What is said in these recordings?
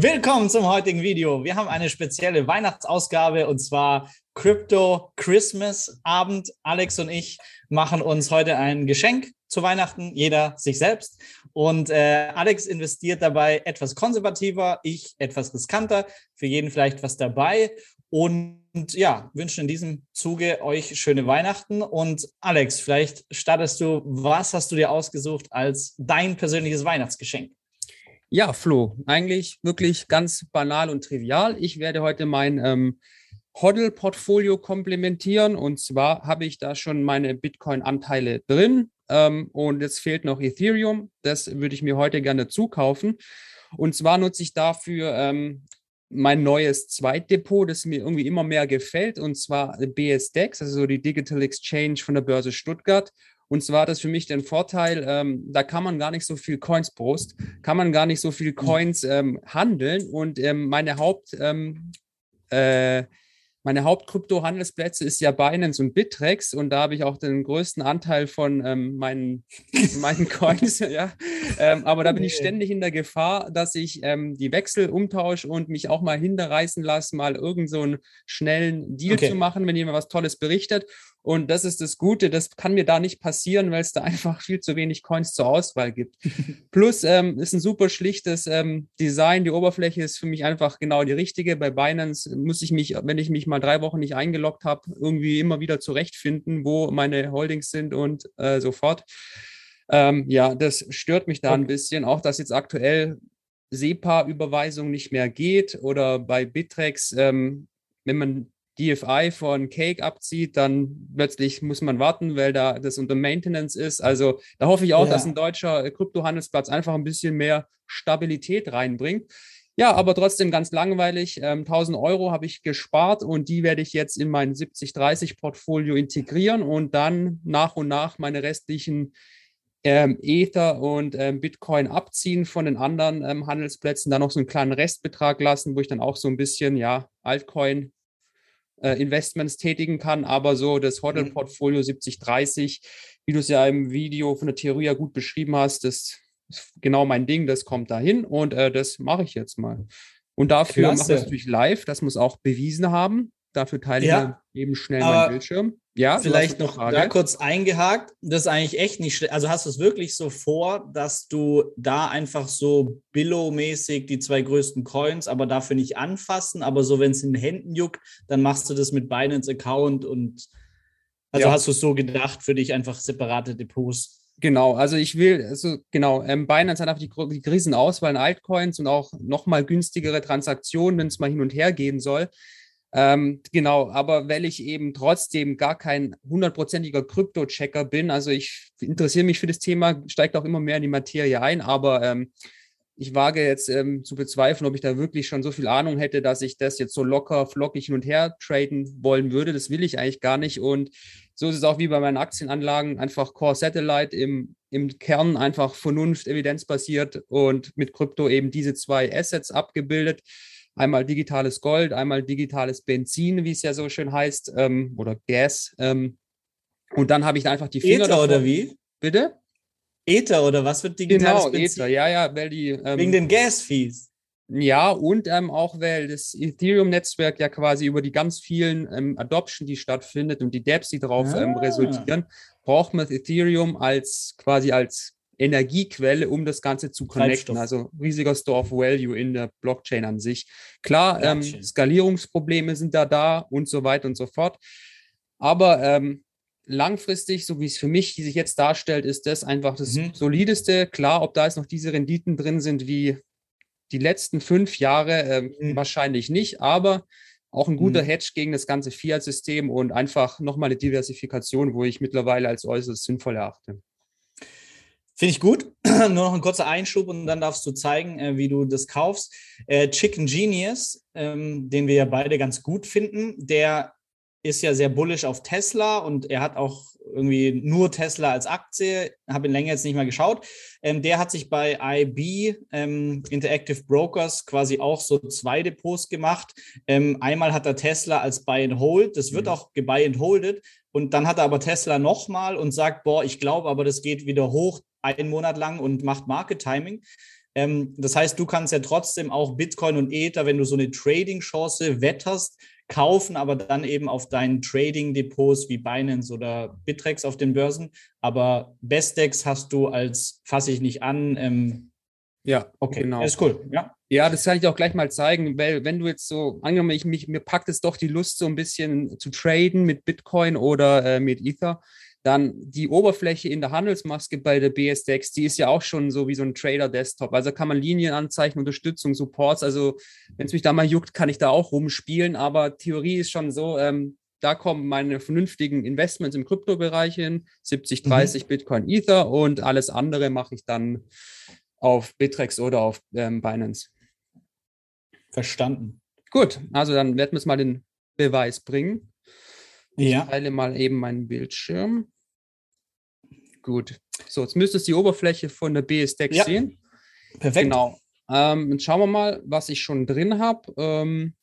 Willkommen zum heutigen Video. Wir haben eine spezielle Weihnachtsausgabe und zwar Crypto Christmas Abend. Alex und ich machen uns heute ein Geschenk zu Weihnachten, jeder sich selbst. Und äh, Alex investiert dabei etwas konservativer, ich etwas riskanter, für jeden vielleicht was dabei. Und ja, wünschen in diesem Zuge euch schöne Weihnachten. Und Alex, vielleicht startest du, was hast du dir ausgesucht als dein persönliches Weihnachtsgeschenk? Ja, Flo, eigentlich wirklich ganz banal und trivial. Ich werde heute mein ähm, Hodl-Portfolio komplementieren und zwar habe ich da schon meine Bitcoin-Anteile drin ähm, und jetzt fehlt noch Ethereum. Das würde ich mir heute gerne zukaufen. Und zwar nutze ich dafür ähm, mein neues Zweitdepot, das mir irgendwie immer mehr gefällt, und zwar BSDEX, also die Digital Exchange von der Börse Stuttgart. Und zwar hat das für mich den Vorteil, ähm, da kann man gar nicht so viel Coins Brust, kann man gar nicht so viel Coins ähm, handeln. Und ähm, meine Haupt, ähm, äh, meine Hauptkrypto-Handelsplätze ist ja Binance und Bittrex und da habe ich auch den größten Anteil von ähm, meinen, meinen Coins. ja. Ähm, aber da bin ich ständig in der Gefahr, dass ich ähm, die Wechsel umtausche und mich auch mal hinterreißen lasse, mal irgend so einen schnellen Deal okay. zu machen, wenn jemand was Tolles berichtet. Und das ist das Gute, das kann mir da nicht passieren, weil es da einfach viel zu wenig Coins zur Auswahl gibt. Plus ähm, ist ein super schlichtes ähm, Design. Die Oberfläche ist für mich einfach genau die richtige. Bei Binance muss ich mich, wenn ich mich mal drei Wochen nicht eingeloggt habe, irgendwie immer wieder zurechtfinden, wo meine Holdings sind und äh, so fort. Ähm, ja, das stört mich da okay. ein bisschen. Auch, dass jetzt aktuell SEPA-Überweisung nicht mehr geht oder bei Bittrex, ähm, wenn man DFI von Cake abzieht, dann plötzlich muss man warten, weil da das unter Maintenance ist. Also da hoffe ich auch, ja. dass ein deutscher Kryptohandelsplatz einfach ein bisschen mehr Stabilität reinbringt. Ja, aber trotzdem ganz langweilig. Ähm, 1000 Euro habe ich gespart und die werde ich jetzt in mein 70-30-Portfolio integrieren und dann nach und nach meine restlichen ähm, Ether und ähm, Bitcoin abziehen von den anderen ähm, Handelsplätzen, dann noch so einen kleinen Restbetrag lassen, wo ich dann auch so ein bisschen, ja, Altcoin äh, Investments tätigen kann, aber so das Hodl-Portfolio 70-30, wie du es ja im Video von der Theorie ja gut beschrieben hast, das ist genau mein Ding, das kommt dahin und äh, das mache ich jetzt mal. Und dafür mache ich es natürlich live, das muss auch bewiesen haben. Dafür teile ja, ich eben schnell meinen Bildschirm. Ja, vielleicht noch da kurz eingehakt. Das ist eigentlich echt nicht schlecht. Also hast du es wirklich so vor, dass du da einfach so Billo-mäßig die zwei größten Coins, aber dafür nicht anfassen, aber so, wenn es in den Händen juckt, dann machst du das mit Binance Account und also ja. hast du es so gedacht, für dich einfach separate Depots. Genau, also ich will, also genau, ähm, Binance hat einfach die, die riesen Auswahl an Altcoins und auch nochmal günstigere Transaktionen, wenn es mal hin und her gehen soll. Ähm, genau, aber weil ich eben trotzdem gar kein hundertprozentiger Krypto-Checker bin, also ich interessiere mich für das Thema, steigt auch immer mehr in die Materie ein, aber ähm, ich wage jetzt ähm, zu bezweifeln, ob ich da wirklich schon so viel Ahnung hätte, dass ich das jetzt so locker, flockig hin und her traden wollen würde. Das will ich eigentlich gar nicht. Und so ist es auch wie bei meinen Aktienanlagen, einfach Core Satellite im, im Kern einfach Vernunft, evidenzbasiert und mit Krypto eben diese zwei Assets abgebildet einmal digitales Gold, einmal digitales Benzin, wie es ja so schön heißt, ähm, oder Gas. Ähm, und dann habe ich einfach die Finger. Ether davor. oder wie? Bitte? Ether oder was wird digitales genau, Benzin? Ether, ja, ja, weil die. Ähm, Wegen den Gas-Fees. Ja, und ähm, auch weil das Ethereum-Netzwerk ja quasi über die ganz vielen ähm, Adoption, die stattfindet und die Dapps, die darauf ähm, ah. resultieren, braucht man Ethereum als quasi als Energiequelle, um das Ganze zu connecten. Also riesiger Store of Value in der Blockchain an sich. Klar, ähm, Skalierungsprobleme sind da da und so weiter und so fort. Aber ähm, langfristig, so wie es für mich sich jetzt darstellt, ist das einfach das mhm. solideste. Klar, ob da jetzt noch diese Renditen drin sind wie die letzten fünf Jahre, äh, mhm. wahrscheinlich nicht, aber auch ein guter mhm. Hedge gegen das ganze Fiat-System und einfach nochmal eine Diversifikation, wo ich mittlerweile als äußerst sinnvoll erachte. Finde ich gut. Nur noch ein kurzer Einschub und dann darfst du zeigen, äh, wie du das kaufst. Äh, Chicken Genius, ähm, den wir ja beide ganz gut finden, der ist ja sehr bullish auf Tesla und er hat auch irgendwie nur Tesla als Aktie, habe ihn länger jetzt nicht mal geschaut. Ähm, der hat sich bei IB ähm, Interactive Brokers quasi auch so zwei Depots gemacht. Ähm, einmal hat er Tesla als Buy and Hold, das wird mhm. auch gebuy and holdet. Und dann hat er aber Tesla nochmal und sagt, boah, ich glaube aber, das geht wieder hoch einen Monat lang und macht Market Timing. Ähm, das heißt, du kannst ja trotzdem auch Bitcoin und Ether, wenn du so eine Trading-Chance wetterst, kaufen, aber dann eben auf deinen Trading-Depots wie Binance oder Bittrex auf den Börsen. Aber Bestex hast du als fasse ich nicht an. Ähm, ja, okay, genau. Ist cool, ja. Ja, das kann ich auch gleich mal zeigen, weil wenn du jetzt so, angenommen, ich, mich, mir packt es doch die Lust, so ein bisschen zu traden mit Bitcoin oder äh, mit Ether, dann die Oberfläche in der Handelsmaske bei der BSDEX, die ist ja auch schon so wie so ein Trader-Desktop. Also kann man Linien anzeichnen, Unterstützung, Supports. Also wenn es mich da mal juckt, kann ich da auch rumspielen. Aber Theorie ist schon so, ähm, da kommen meine vernünftigen Investments im Kryptobereich hin, 70, 30 mhm. Bitcoin, Ether und alles andere mache ich dann auf Bitrex oder auf ähm, Binance. Verstanden. Gut, also dann werden wir es mal den Beweis bringen. Ja. Ich teile mal eben meinen Bildschirm. Gut. So, jetzt müsstest du die Oberfläche von der BSDEX ja. sehen. Perfekt. Genau. Ähm, jetzt schauen wir mal, was ich schon drin habe. Ähm,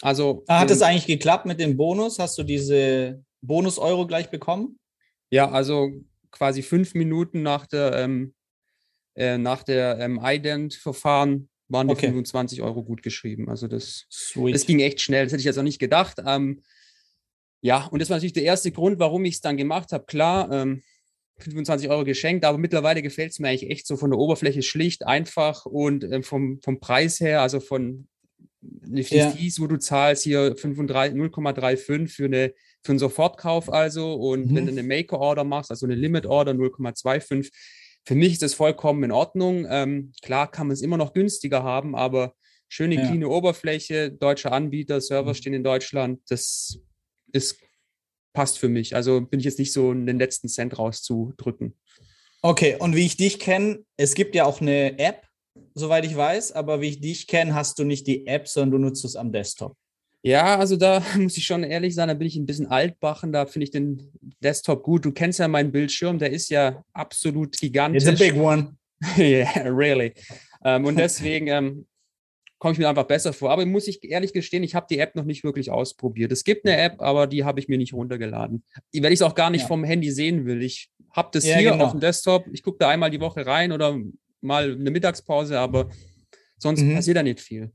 also. Hat es eigentlich geklappt mit dem Bonus? Hast du diese Bonus-Euro gleich bekommen? Ja, also quasi fünf Minuten nach der, ähm, äh, nach der ähm, Ident-Verfahren waren die okay. 25 Euro gut geschrieben. Also das, das ging echt schnell. Das hätte ich jetzt auch nicht gedacht. Ähm, ja, und das war natürlich der erste Grund, warum ich es dann gemacht habe. Klar, ähm, 25 Euro geschenkt, aber mittlerweile gefällt es mir eigentlich echt so von der Oberfläche schlicht, einfach und äh, vom, vom Preis her, also von die ja. Fees, wo du zahlst, hier 0,35 für, eine, für einen Sofortkauf also und mhm. wenn du eine Maker-Order machst, also eine Limit-Order 0,25, für mich ist das vollkommen in Ordnung. Ähm, klar kann man es immer noch günstiger haben, aber schöne, ja. cleane Oberfläche, deutsche Anbieter, Server mhm. stehen in Deutschland, das ist, passt für mich. Also bin ich jetzt nicht so den letzten Cent rauszudrücken. Okay, und wie ich dich kenne, es gibt ja auch eine App, soweit ich weiß, aber wie ich dich kenne, hast du nicht die App, sondern du nutzt es am Desktop. Ja, also da muss ich schon ehrlich sein, da bin ich ein bisschen altbachen, da finde ich den Desktop gut. Du kennst ja meinen Bildschirm, der ist ja absolut gigantisch. It's a big one. yeah, really. Ähm, und deswegen ähm, komme ich mir einfach besser vor. Aber muss ich ehrlich gestehen, ich habe die App noch nicht wirklich ausprobiert. Es gibt eine App, aber die habe ich mir nicht runtergeladen. Weil ich es auch gar nicht ja. vom Handy sehen will. Ich habe das ja, hier genau. auf dem Desktop. Ich gucke da einmal die Woche rein oder mal eine Mittagspause, aber sonst mhm. passiert da nicht viel.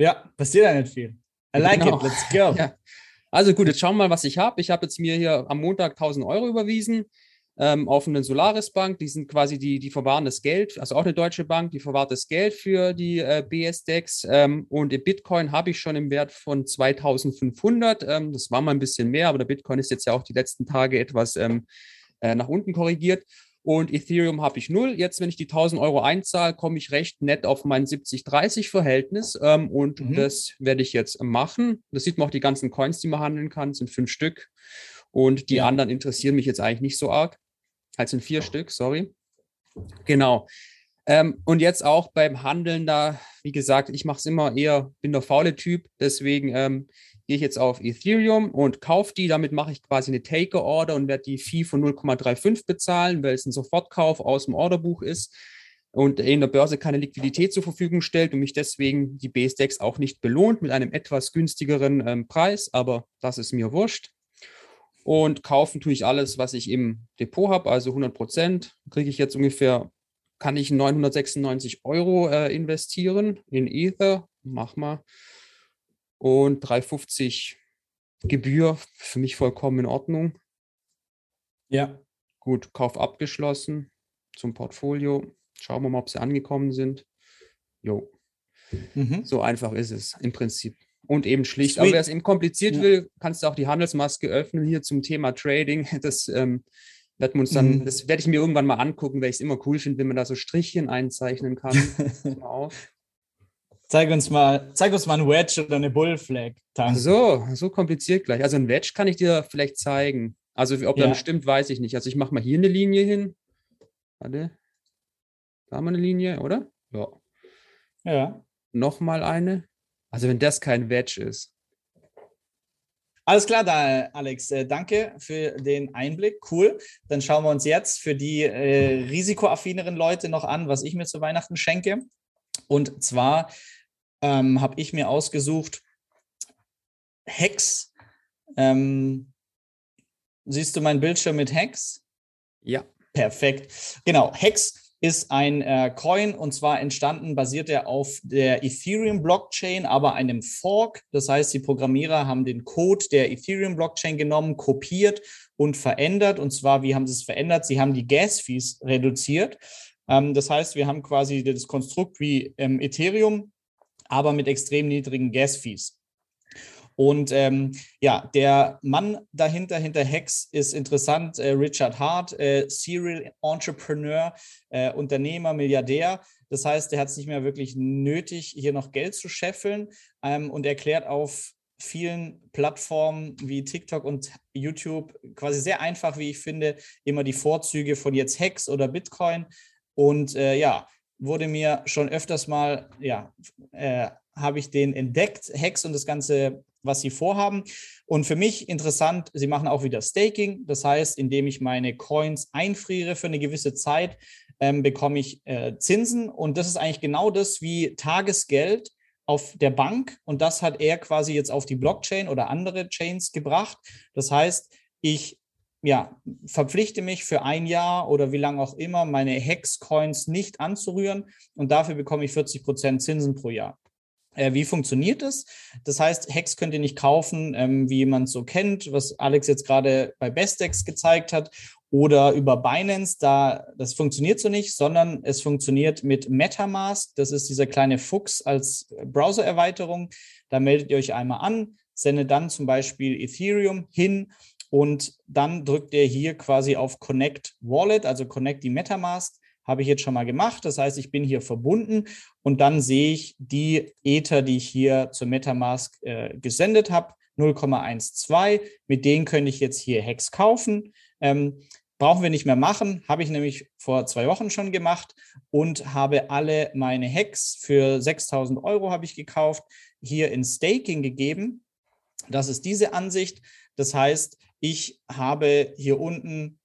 Ja, passiert da nicht viel. I like genau. it, let's go. Ja. Also gut, jetzt schauen wir mal, was ich habe. Ich habe jetzt mir hier am Montag 1000 Euro überwiesen ähm, auf eine Solaris Bank. Die sind quasi die, die verwahren das Geld, also auch eine deutsche Bank, die verwahrt das Geld für die äh, BSDEX. Ähm, und im Bitcoin habe ich schon im Wert von 2500. Ähm, das war mal ein bisschen mehr, aber der Bitcoin ist jetzt ja auch die letzten Tage etwas ähm, äh, nach unten korrigiert. Und Ethereum habe ich null. Jetzt, wenn ich die 1000 Euro einzahle, komme ich recht nett auf mein 70-30-Verhältnis. Ähm, und mhm. das werde ich jetzt machen. Das sieht man auch die ganzen Coins, die man handeln kann, sind fünf Stück. Und die ja. anderen interessieren mich jetzt eigentlich nicht so arg. Halt sind vier Stück, sorry. Genau. Ähm, und jetzt auch beim Handeln da, wie gesagt, ich mache es immer eher, bin der faule Typ, deswegen ähm, gehe ich jetzt auf Ethereum und kaufe die. Damit mache ich quasi eine Taker-Order und werde die Fee von 0,35 bezahlen, weil es ein Sofortkauf aus dem Orderbuch ist und in der Börse keine Liquidität zur Verfügung stellt und mich deswegen die BSDEX auch nicht belohnt mit einem etwas günstigeren ähm, Preis, aber das ist mir wurscht. Und kaufen tue ich alles, was ich im Depot habe, also 100 Prozent. Kriege ich jetzt ungefähr, kann ich 996 Euro äh, investieren in Ether. Mach mal. Und 350 Gebühr, für mich vollkommen in Ordnung. Ja. Gut, Kauf abgeschlossen zum Portfolio. Schauen wir mal, ob sie angekommen sind. Jo. Mhm. So einfach ist es im Prinzip und eben schlicht. Sweet. Aber wer es eben kompliziert ja. will, kannst du auch die Handelsmaske öffnen hier zum Thema Trading. Das ähm, werden wir uns dann, mhm. das werde ich mir irgendwann mal angucken, weil ich es immer cool finde, wenn man da so Strichchen einzeichnen kann. Zeig uns mal, zeig uns mal ein Wedge oder eine Bullflag. So, so kompliziert gleich. Also ein Wedge kann ich dir vielleicht zeigen. Also ob ja. das stimmt, weiß ich nicht. Also ich mache mal hier eine Linie hin. Warte. Da haben wir eine Linie, oder? Ja. Ja. Nochmal eine. Also wenn das kein Wedge ist. Alles klar, da, Alex. Äh, danke für den Einblick. Cool. Dann schauen wir uns jetzt für die äh, risikoaffineren Leute noch an, was ich mir zu Weihnachten schenke. Und zwar ähm, habe ich mir ausgesucht Hex. Ähm, siehst du meinen Bildschirm mit Hex? Ja. Perfekt. Genau, Hex ist ein äh, Coin und zwar entstanden, basiert er auf der Ethereum-Blockchain, aber einem Fork. Das heißt, die Programmierer haben den Code der Ethereum-Blockchain genommen, kopiert und verändert. Und zwar, wie haben sie es verändert? Sie haben die Gas-Fees reduziert. Ähm, das heißt, wir haben quasi das Konstrukt wie ähm, Ethereum, aber mit extrem niedrigen Gas-Fees. Und ähm, ja, der Mann dahinter, hinter Hex, ist interessant. Äh, Richard Hart, äh, Serial Entrepreneur, äh, Unternehmer, Milliardär. Das heißt, er hat es nicht mehr wirklich nötig, hier noch Geld zu scheffeln ähm, und erklärt auf vielen Plattformen wie TikTok und YouTube quasi sehr einfach, wie ich finde, immer die Vorzüge von jetzt Hex oder Bitcoin. Und äh, ja, wurde mir schon öfters mal, ja, äh, habe ich den entdeckt, Hex und das ganze was sie vorhaben. Und für mich interessant, sie machen auch wieder Staking. Das heißt, indem ich meine Coins einfriere für eine gewisse Zeit, ähm, bekomme ich äh, Zinsen. Und das ist eigentlich genau das wie Tagesgeld auf der Bank. Und das hat er quasi jetzt auf die Blockchain oder andere Chains gebracht. Das heißt, ich ja, verpflichte mich für ein Jahr oder wie lange auch immer, meine Hex-Coins nicht anzurühren und dafür bekomme ich 40 Prozent Zinsen pro Jahr. Äh, wie funktioniert es? Das heißt, Hex könnt ihr nicht kaufen, ähm, wie man es so kennt, was Alex jetzt gerade bei Bestex gezeigt hat, oder über Binance. Da das funktioniert so nicht, sondern es funktioniert mit MetaMask. Das ist dieser kleine Fuchs als Browser-Erweiterung. Da meldet ihr euch einmal an, sendet dann zum Beispiel Ethereum hin und dann drückt ihr hier quasi auf Connect Wallet, also Connect die MetaMask habe ich jetzt schon mal gemacht. Das heißt, ich bin hier verbunden und dann sehe ich die Ether, die ich hier zur Metamask äh, gesendet habe, 0,12. Mit denen könnte ich jetzt hier Hex kaufen. Ähm, brauchen wir nicht mehr machen, habe ich nämlich vor zwei Wochen schon gemacht und habe alle meine Hex für 6000 Euro habe ich gekauft, hier in Staking gegeben. Das ist diese Ansicht. Das heißt, ich habe hier unten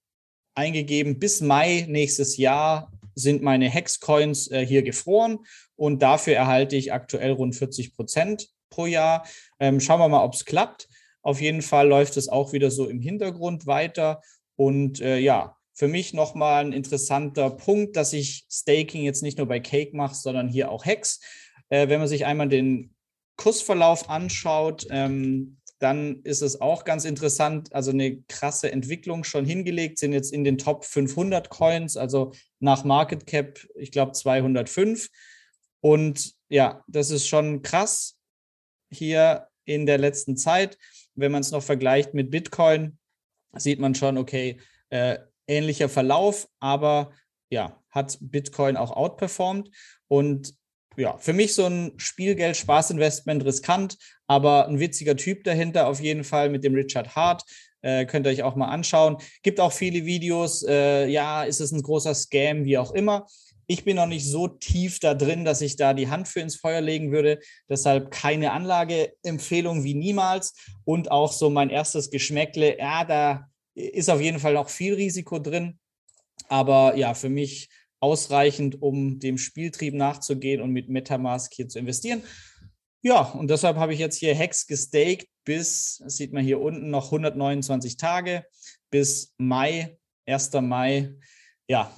eingegeben, bis Mai nächstes Jahr sind meine Hex-Coins äh, hier gefroren und dafür erhalte ich aktuell rund 40 Prozent pro Jahr. Ähm, schauen wir mal, ob es klappt. Auf jeden Fall läuft es auch wieder so im Hintergrund weiter. Und äh, ja, für mich nochmal ein interessanter Punkt, dass ich Staking jetzt nicht nur bei Cake mache, sondern hier auch Hex. Äh, wenn man sich einmal den Kursverlauf anschaut, ähm, dann ist es auch ganz interessant, also eine krasse Entwicklung schon hingelegt, sind jetzt in den Top 500 Coins, also nach Market Cap, ich glaube 205. Und ja, das ist schon krass hier in der letzten Zeit. Wenn man es noch vergleicht mit Bitcoin, sieht man schon, okay, äh, ähnlicher Verlauf, aber ja, hat Bitcoin auch outperformed. Und ja, für mich so ein Spielgeld, Spaßinvestment riskant, aber ein witziger Typ dahinter auf jeden Fall mit dem Richard Hart. Äh, könnt ihr euch auch mal anschauen. Gibt auch viele Videos. Äh, ja, ist es ein großer Scam, wie auch immer. Ich bin noch nicht so tief da drin, dass ich da die Hand für ins Feuer legen würde. Deshalb keine Anlageempfehlung wie niemals. Und auch so mein erstes Geschmäckle, ja, da ist auf jeden Fall noch viel Risiko drin. Aber ja, für mich ausreichend, um dem Spieltrieb nachzugehen und mit Metamask hier zu investieren. Ja, und deshalb habe ich jetzt hier Hex gestaked bis, das sieht man hier unten, noch 129 Tage bis Mai, 1. Mai. Ja,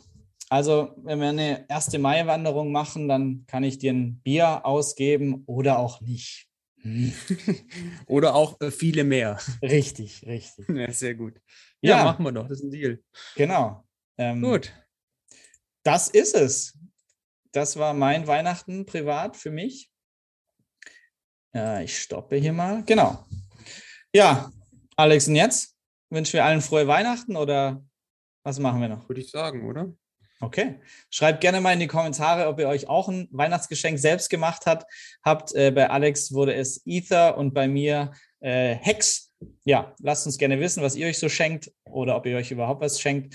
also wenn wir eine erste Mai-Wanderung machen, dann kann ich dir ein Bier ausgeben oder auch nicht. oder auch äh, viele mehr. Richtig, richtig. Ja, sehr gut. Ja, ja, machen wir doch, das ist ein Deal. Genau. Ähm, gut. Das ist es. Das war mein Weihnachten privat für mich. Ja, ich stoppe hier mal. Genau. Ja, Alex, und jetzt wünschen wir allen frohe Weihnachten oder was machen wir noch? Würde ich sagen, oder? Okay. Schreibt gerne mal in die Kommentare, ob ihr euch auch ein Weihnachtsgeschenk selbst gemacht habt. habt. Äh, bei Alex wurde es Ether und bei mir äh, Hex. Ja, lasst uns gerne wissen, was ihr euch so schenkt oder ob ihr euch überhaupt was schenkt.